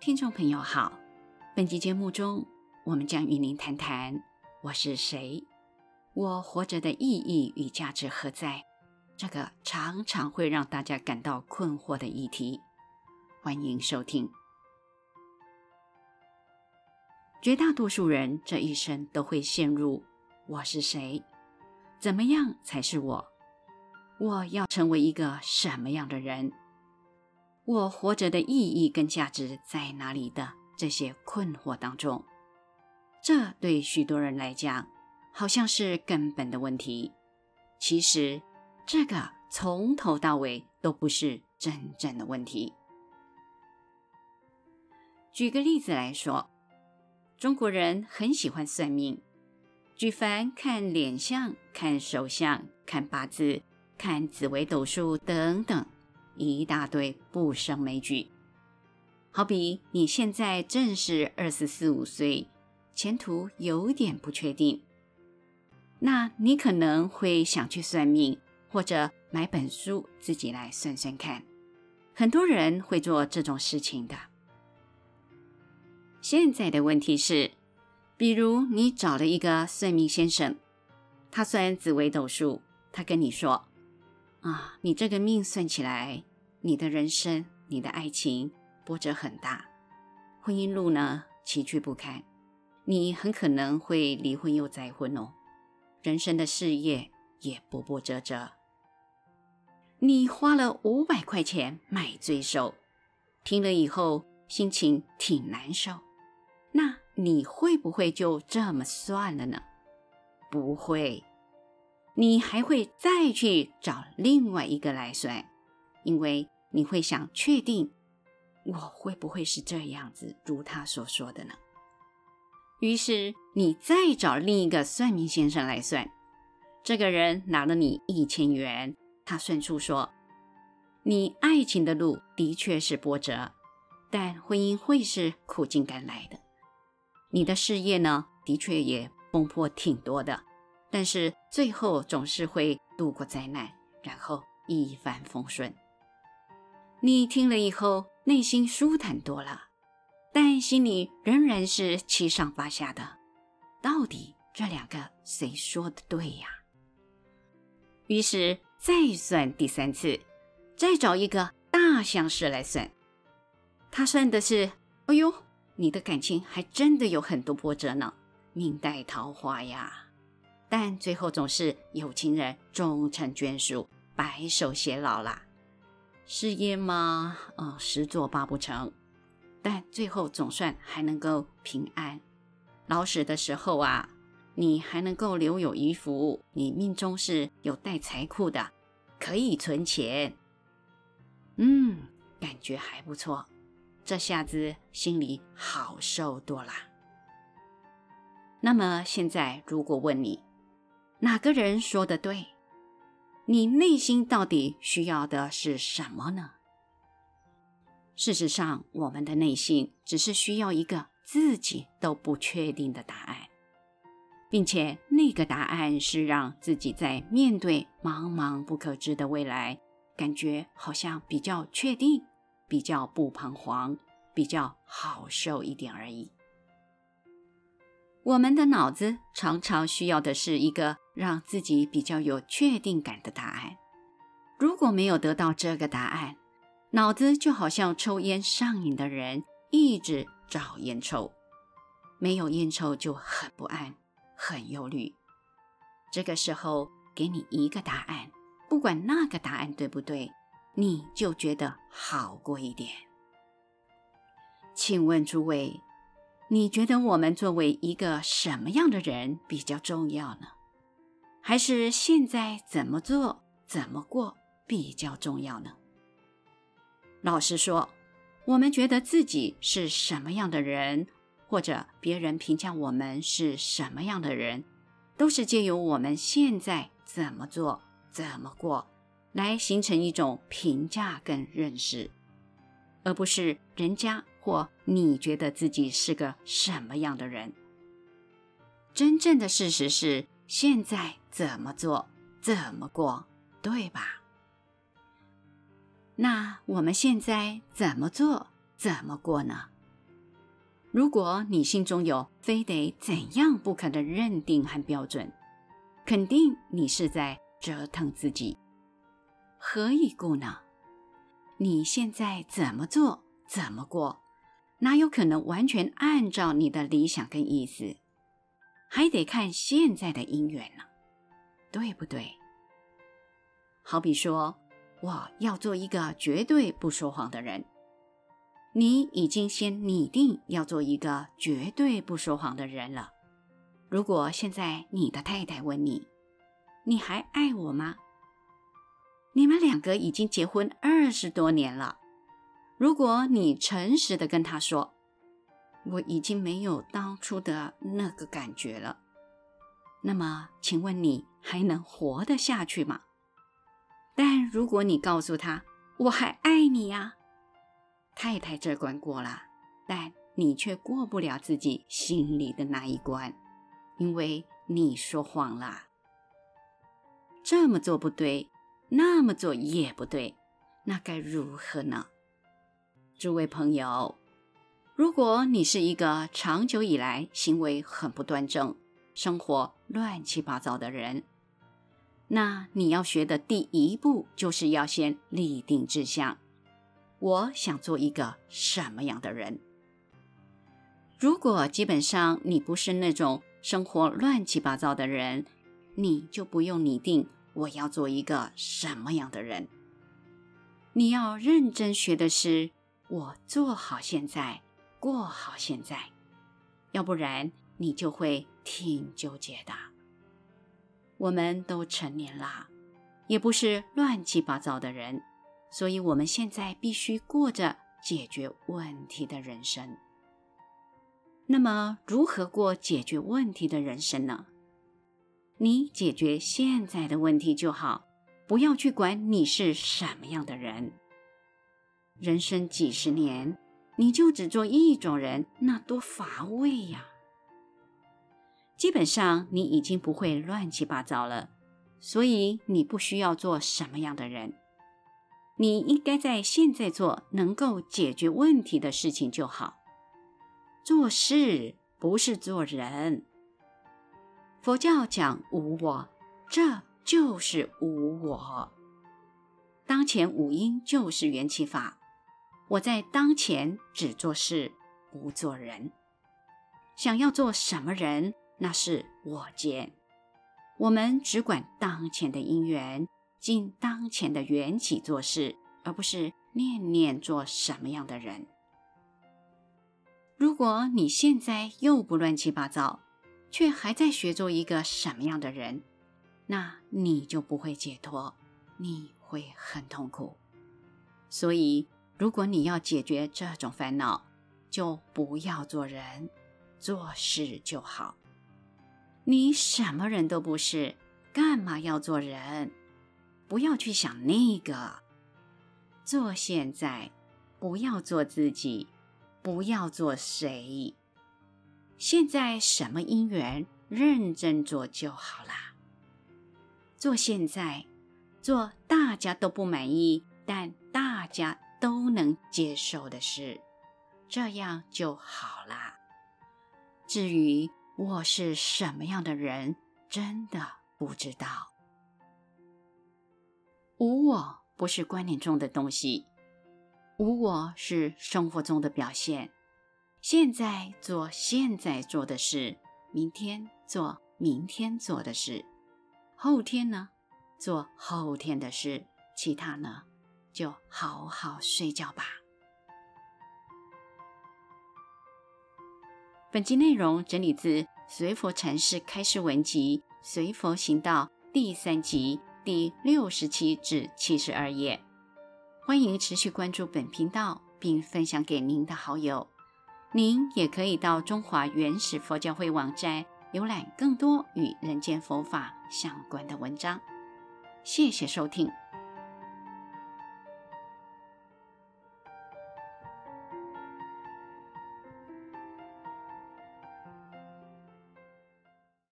听众朋友好，本集节目中，我们将与您谈谈我是谁，我活着的意义与价值何在？这个常常会让大家感到困惑的议题。欢迎收听。绝大多数人这一生都会陷入“我是谁？怎么样才是我？我要成为一个什么样的人？我活着的意义跟价值在哪里”的这些困惑当中。这对许多人来讲，好像是根本的问题。其实，这个从头到尾都不是真正的问题。举个例子来说。中国人很喜欢算命，举凡看脸相、看手相、看八字、看紫微斗数等等，一大堆不胜枚举。好比你现在正是二十四五岁，前途有点不确定，那你可能会想去算命，或者买本书自己来算算看。很多人会做这种事情的。现在的问题是，比如你找了一个算命先生，他算紫微斗数，他跟你说：“啊，你这个命算起来，你的人生、你的爱情波折很大，婚姻路呢崎岖不堪，你很可能会离婚又再婚哦，人生的事业也波波折折。你花了五百块钱买罪受，听了以后心情挺难受。”那你会不会就这么算了呢？不会，你还会再去找另外一个来算，因为你会想确定我会不会是这样子，如他所说的呢？于是你再找另一个算命先生来算，这个人拿了你一千元，他算出说，你爱情的路的确是波折，但婚姻会是苦尽甘来的。你的事业呢，的确也风波挺多的，但是最后总是会度过灾难，然后一帆风顺。你听了以后，内心舒坦多了，但心里仍然是七上八下的。到底这两个谁说的对呀？于是再算第三次，再找一个大相士来算，他算的是，哎呦。你的感情还真的有很多波折呢，命带桃花呀，但最后总是有情人终成眷属，白首偕老啦。事业嘛，呃，十作八不成，但最后总算还能够平安。老死的时候啊，你还能够留有余福，你命中是有带财库的，可以存钱。嗯，感觉还不错。这下子心里好受多了。那么现在，如果问你哪个人说的对，你内心到底需要的是什么呢？事实上，我们的内心只是需要一个自己都不确定的答案，并且那个答案是让自己在面对茫茫不可知的未来，感觉好像比较确定。比较不彷徨，比较好受一点而已。我们的脑子常常需要的是一个让自己比较有确定感的答案。如果没有得到这个答案，脑子就好像抽烟上瘾的人，一直找烟抽。没有烟抽就很不安，很忧虑。这个时候给你一个答案，不管那个答案对不对。你就觉得好过一点。请问诸位，你觉得我们作为一个什么样的人比较重要呢？还是现在怎么做、怎么过比较重要呢？老实说，我们觉得自己是什么样的人，或者别人评价我们是什么样的人，都是借由我们现在怎么做、怎么过。来形成一种评价跟认识，而不是人家或你觉得自己是个什么样的人。真正的事实是现在怎么做，怎么过，对吧？那我们现在怎么做，怎么过呢？如果你心中有非得怎样不可的认定和标准，肯定你是在折腾自己。何以故呢？你现在怎么做，怎么过，哪有可能完全按照你的理想跟意思？还得看现在的因缘呢，对不对？好比说，我要做一个绝对不说谎的人，你已经先拟定要做一个绝对不说谎的人了。如果现在你的太太问你，你还爱我吗？你们两个已经结婚二十多年了。如果你诚实的跟他说，我已经没有当初的那个感觉了，那么，请问你还能活得下去吗？但如果你告诉他，我还爱你呀，太太这关过了，但你却过不了自己心里的那一关，因为你说谎了。这么做不对。那么做也不对，那该如何呢？诸位朋友，如果你是一个长久以来行为很不端正、生活乱七八糟的人，那你要学的第一步就是要先立定志向。我想做一个什么样的人？如果基本上你不是那种生活乱七八糟的人，你就不用拟定。我要做一个什么样的人？你要认真学的是，我做好现在，过好现在，要不然你就会挺纠结的。我们都成年了，也不是乱七八糟的人，所以我们现在必须过着解决问题的人生。那么，如何过解决问题的人生呢？你解决现在的问题就好，不要去管你是什么样的人。人生几十年，你就只做一种人，那多乏味呀！基本上你已经不会乱七八糟了，所以你不需要做什么样的人。你应该在现在做能够解决问题的事情就好。做事不是做人。佛教讲无我，这就是无我。当前五音就是缘起法。我在当前只做事，不做人。想要做什么人，那是我见。我们只管当前的因缘，尽当前的缘起做事，而不是念念做什么样的人。如果你现在又不乱七八糟，却还在学做一个什么样的人，那你就不会解脱，你会很痛苦。所以，如果你要解决这种烦恼，就不要做人，做事就好。你什么人都不是，干嘛要做人？不要去想那个。做现在，不要做自己，不要做谁。现在什么因缘，认真做就好啦。做现在，做大家都不满意，但大家都能接受的事，这样就好啦。至于我是什么样的人，真的不知道。无我不是观念中的东西，无我是生活中的表现。现在做现在做的事，明天做明天做的事，后天呢，做后天的事，其他呢，就好好睡觉吧。本集内容整理自随佛禅师开示文集《随佛行道》第三集第六十七至七十二页。欢迎持续关注本频道，并分享给您的好友。您也可以到中华原始佛教会网站浏览更多与人间佛法相关的文章。谢谢收听。